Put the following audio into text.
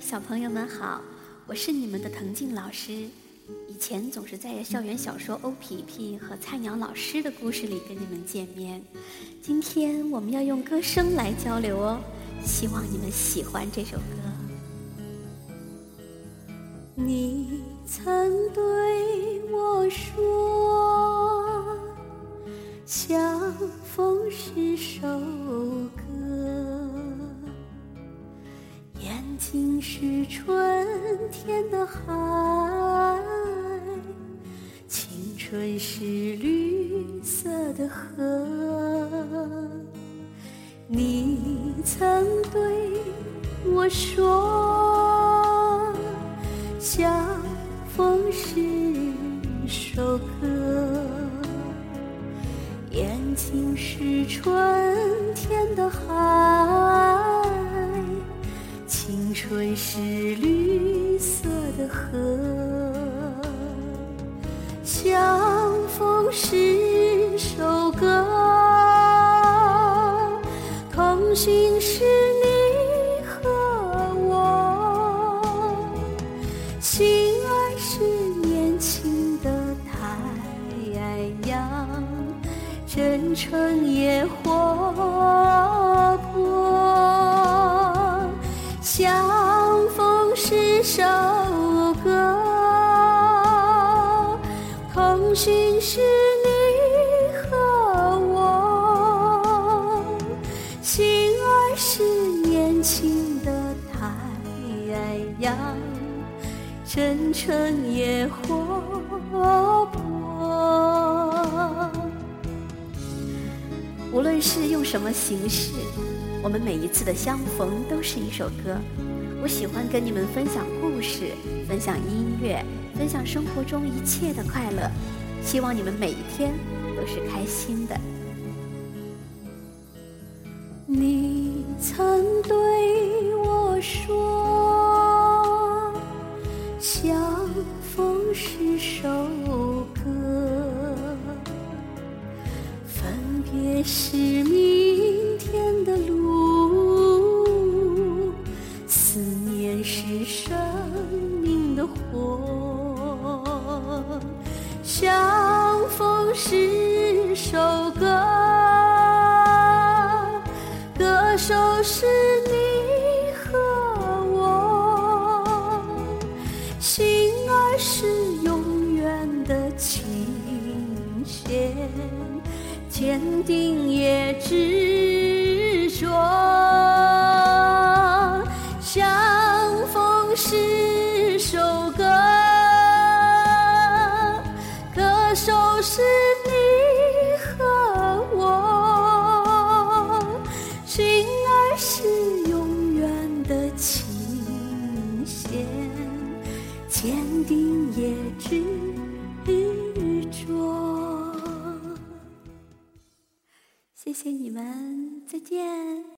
小朋友们好，我是你们的藤静老师。以前总是在校园小说《欧皮皮》和菜鸟老师的故事里跟你们见面，今天我们要用歌声来交流哦，希望你们喜欢这首歌。你曾对我说，相逢是首歌。心是春天的海，青春是绿色的河。你曾对我说，相逢是首歌，眼睛是春天的海。是绿色的河，相逢是首歌，同行是你和我，心爱是年轻的太阳，真诚也活泼。相首歌，同行是你和我，心儿是年轻的太阳，真诚也活泼。无论是用什么形式。我们每一次的相逢都是一首歌。我喜欢跟你们分享故事，分享音乐，分享生活中一切的快乐。希望你们每一天都是开心的。你曾对我说，相逢是首歌，分别是相逢是首歌，歌手是你和我，心儿是永远的琴弦，坚定也执着。是你和我心儿是永远的琴弦坚定也执着。谢谢你们再见。